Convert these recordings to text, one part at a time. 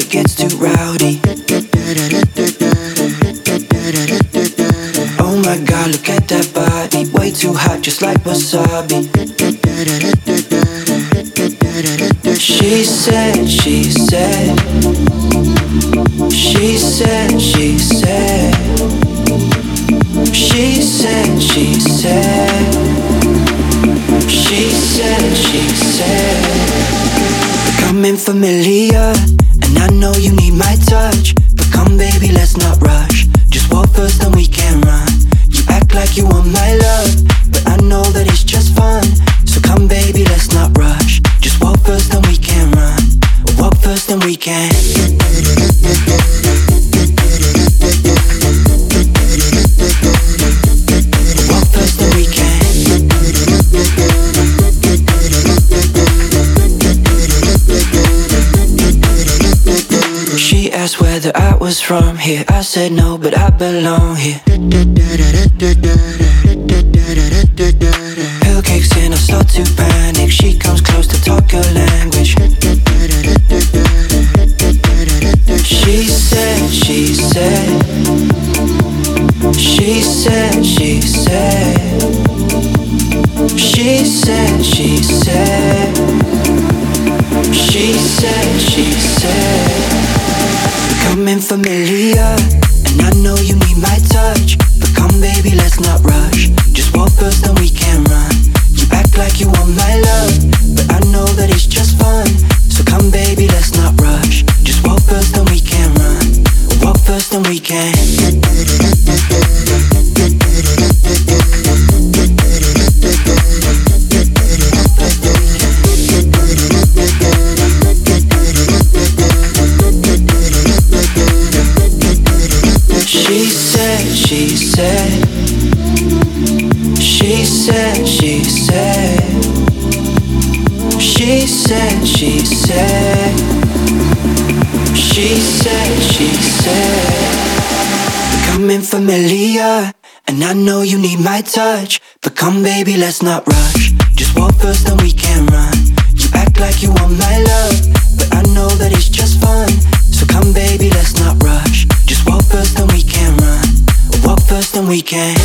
Place here, it gets too rowdy. Oh my god, look at that body. Way too hot, just like wasabi. I know you need my touch. But come baby, let's not rush was from here. I said no, but I belong here. Said, she said, she said, she said, becoming familiar. And I know you need my touch, but come, baby, let's not rush. Just walk first, and we can run. You act like you want my love, but I know that it's just fun. So come, baby, let's not rush. Just walk first, and we can run. Walk first, and we can.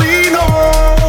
we know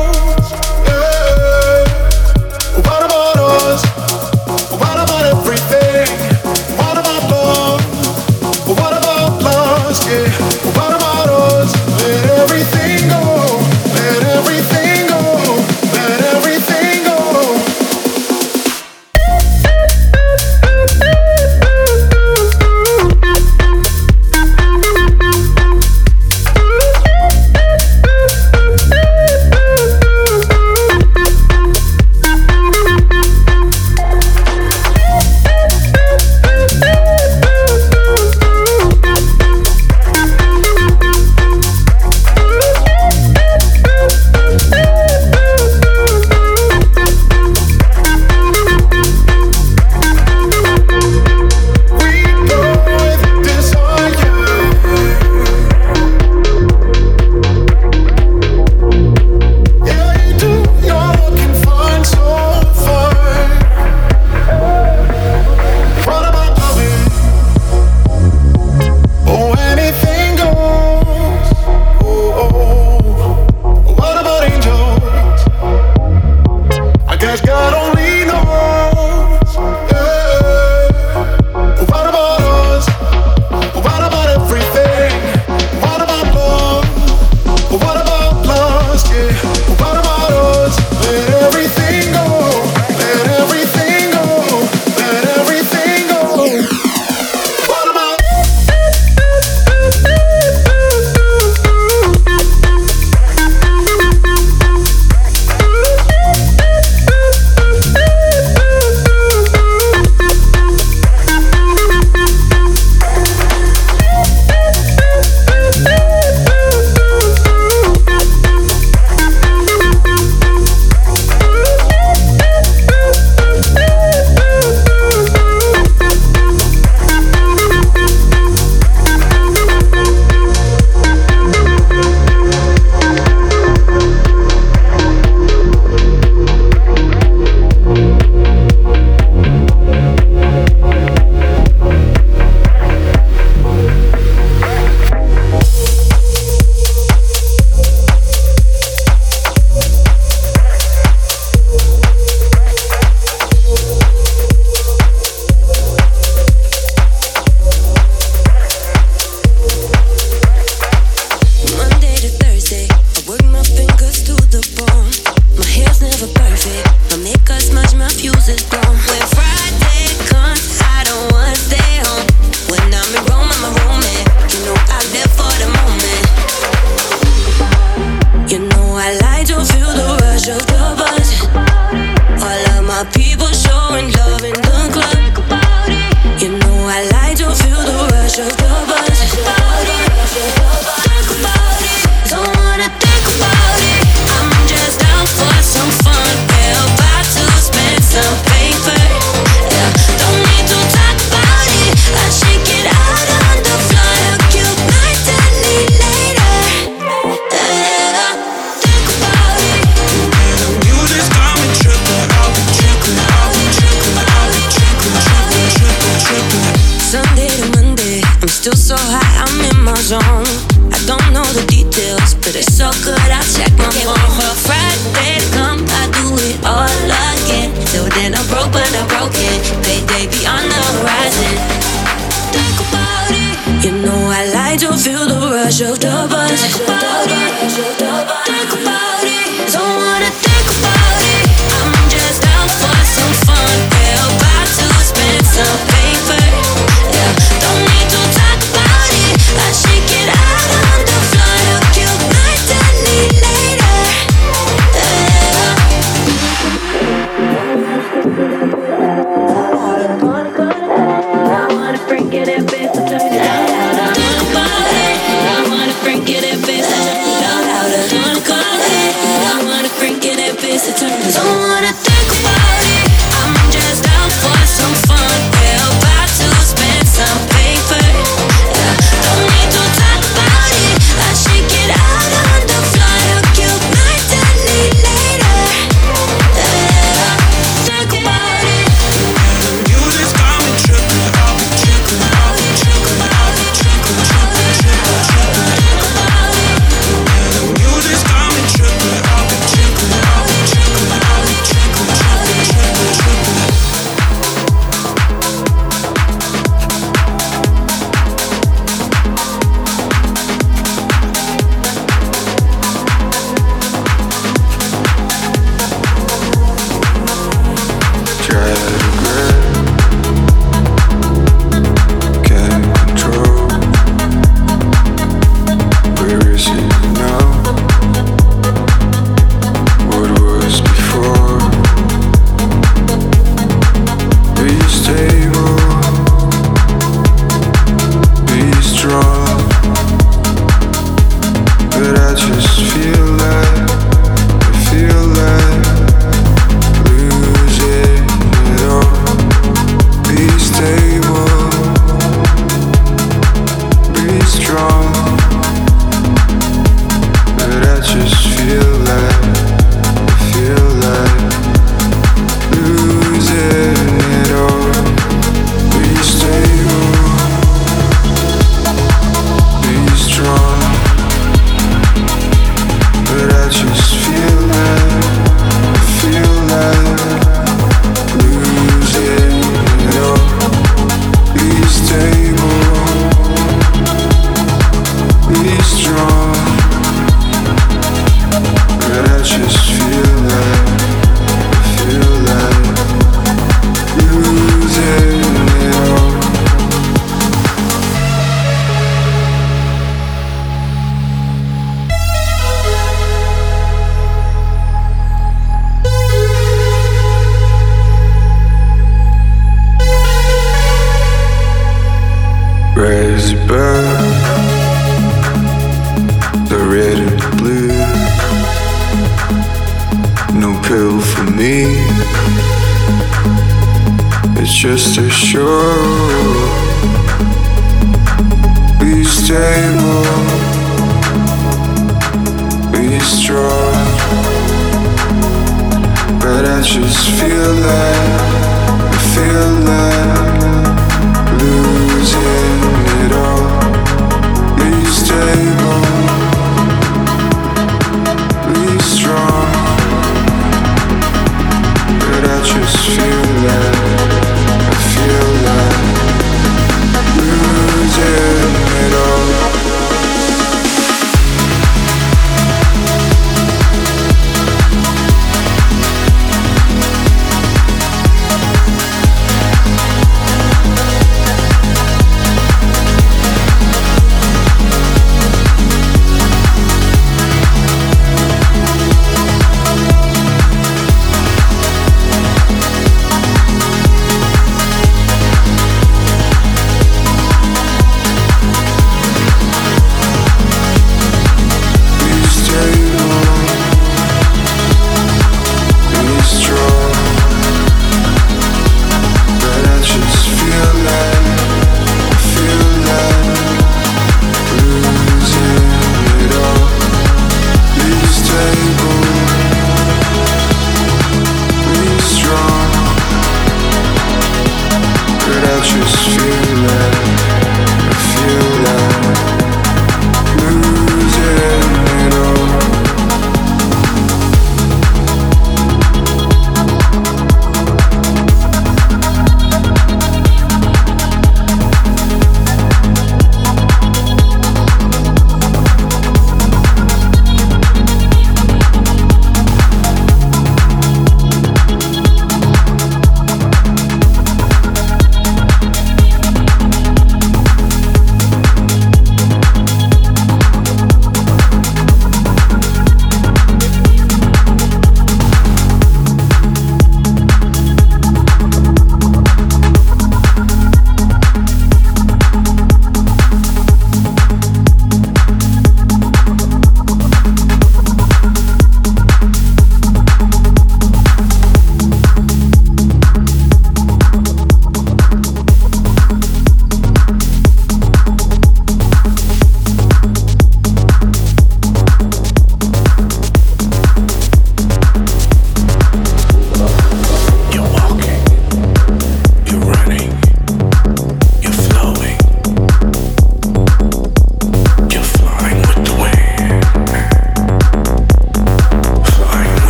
as you burn the red and the blue. No pill for me, it's just a show. Be stable, be strong. But I just feel that, I feel that.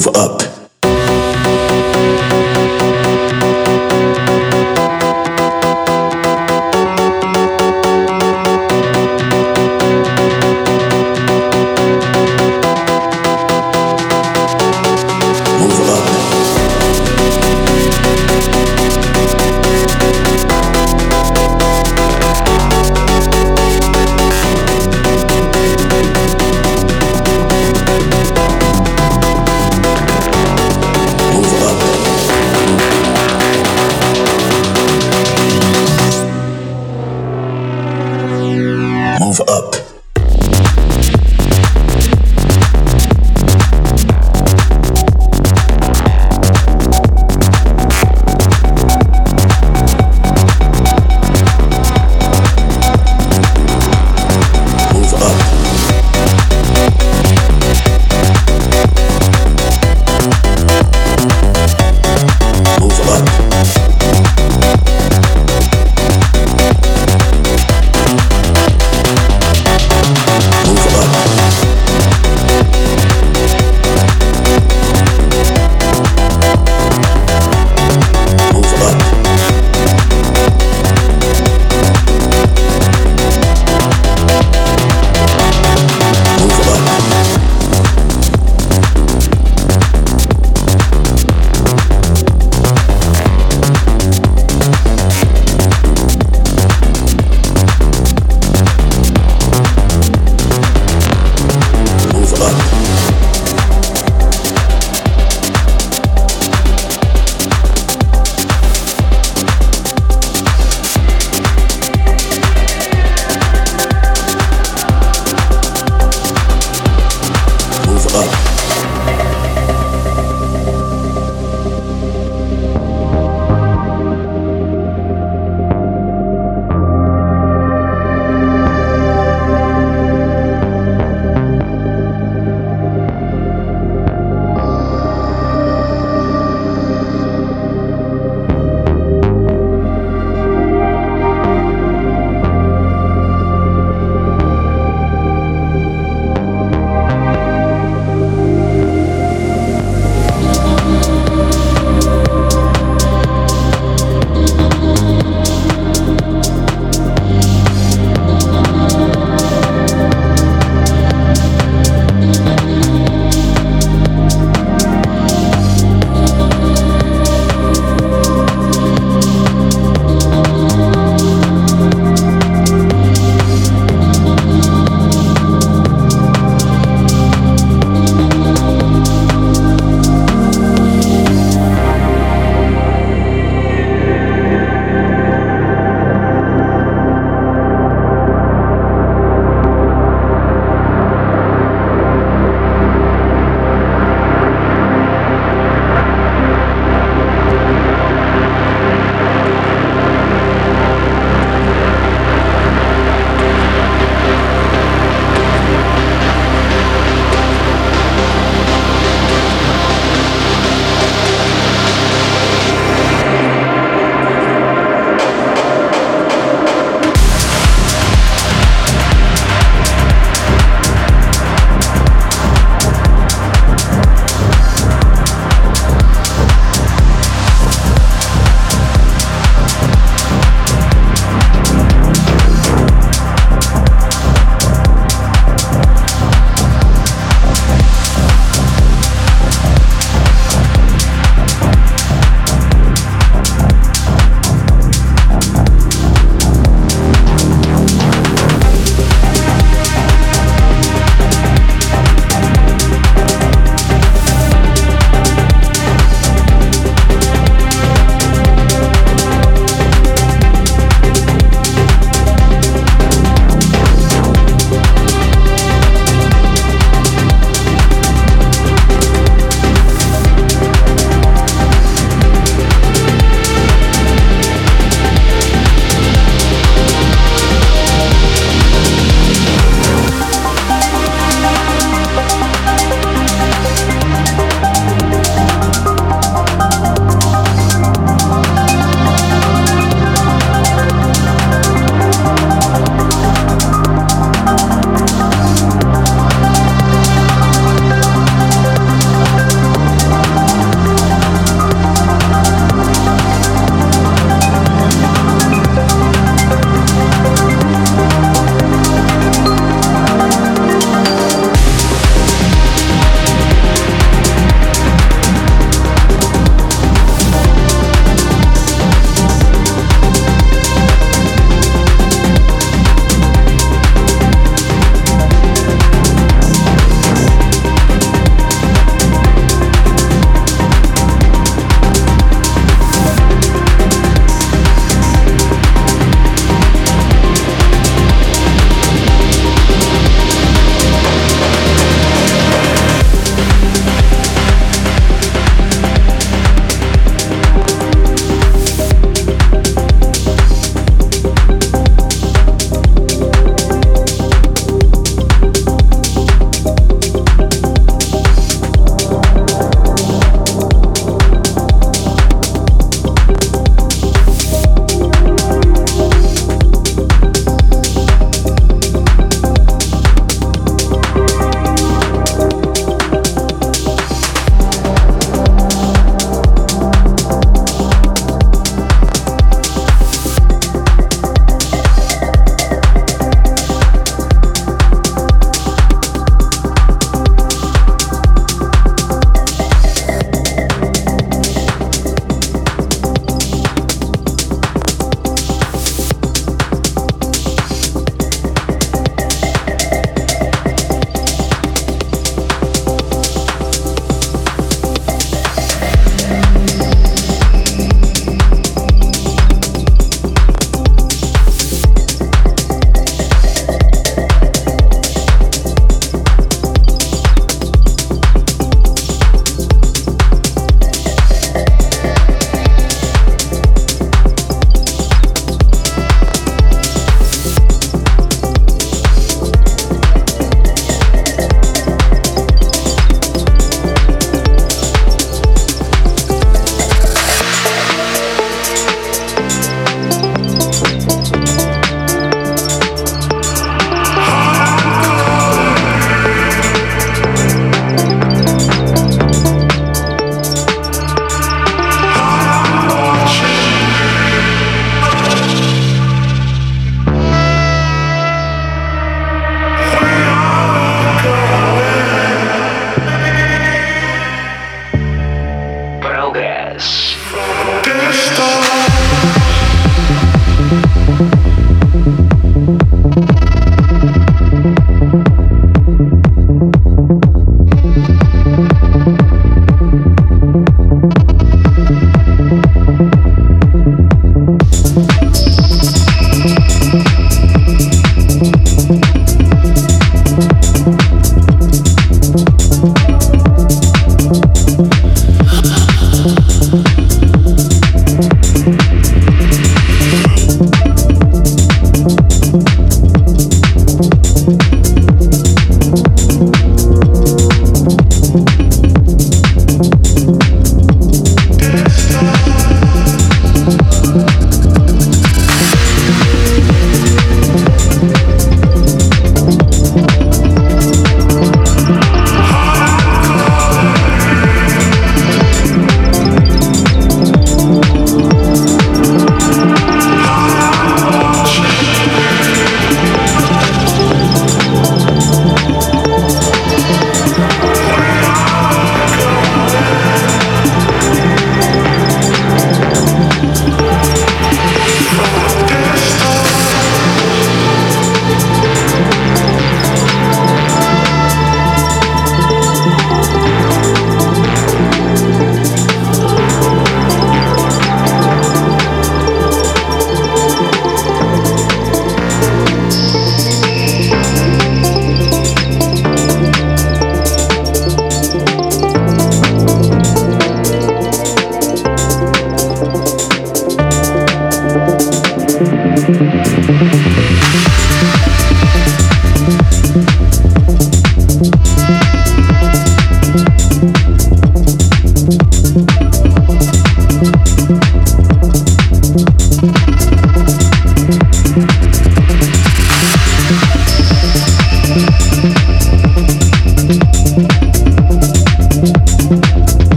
Move up.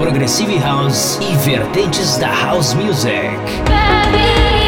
Progressive House e vertentes da House Music. Baby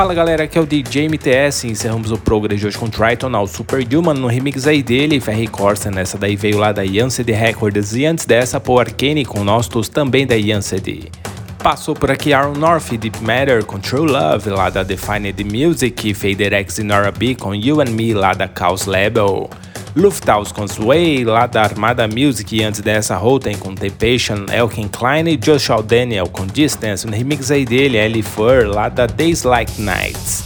Fala galera, aqui é o DJ MTS. Encerramos o Progress de hoje com Triton ao Superhuman no remix aí dele, Ferry Corsa. Nessa daí veio lá da Yanced Records e antes dessa, Paul Arcane com Nostos também da Yanced. Passou por aqui Aaron North, Deep Matter com True Love, lá da Defined Music, Fader X e Nora B com You and Me, lá da Chaos Label. Lufthaus com Sway, lá da Armada Music, e antes dessa, Roten com The Patient, Elkin Klein e Joshua Daniel com Distance, no remix aí dele, Ellie Fur, lá da Days Like Nights.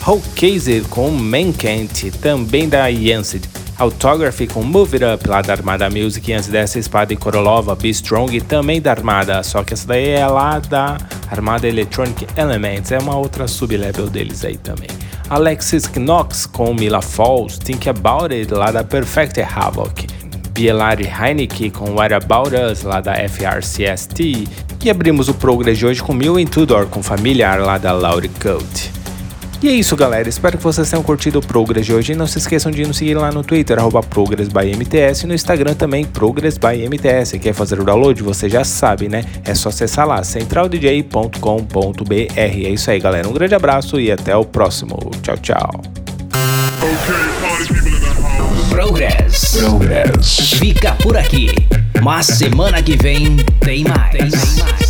Hulk Casey com Mankent, também da Yanced. Autography com Move It Up lá da Armada Music, e antes dessa Espada e Korolova, Be Strong, também da Armada, só que essa daí é lá da Armada Electronic Elements, é uma outra sub-level deles aí também. Alexis Knox com Mila Falls, Think About It lá da Perfect Havoc. Bielari Heineke com What About Us lá da FRCST. E abrimos o Progress de hoje com Mil Tudor com Familiar lá da Laurie Code. E é isso, galera. Espero que vocês tenham curtido o Progress de hoje. E não se esqueçam de nos seguir lá no Twitter, ProgressByMTS, e no Instagram também, ProgressByMTS. Quer fazer o download? Você já sabe, né? É só acessar lá, centraldj.com.br. É isso aí, galera. Um grande abraço e até o próximo. Tchau, tchau. Progress. Progress. Fica por aqui. Mas semana que vem tem mais. Tem mais.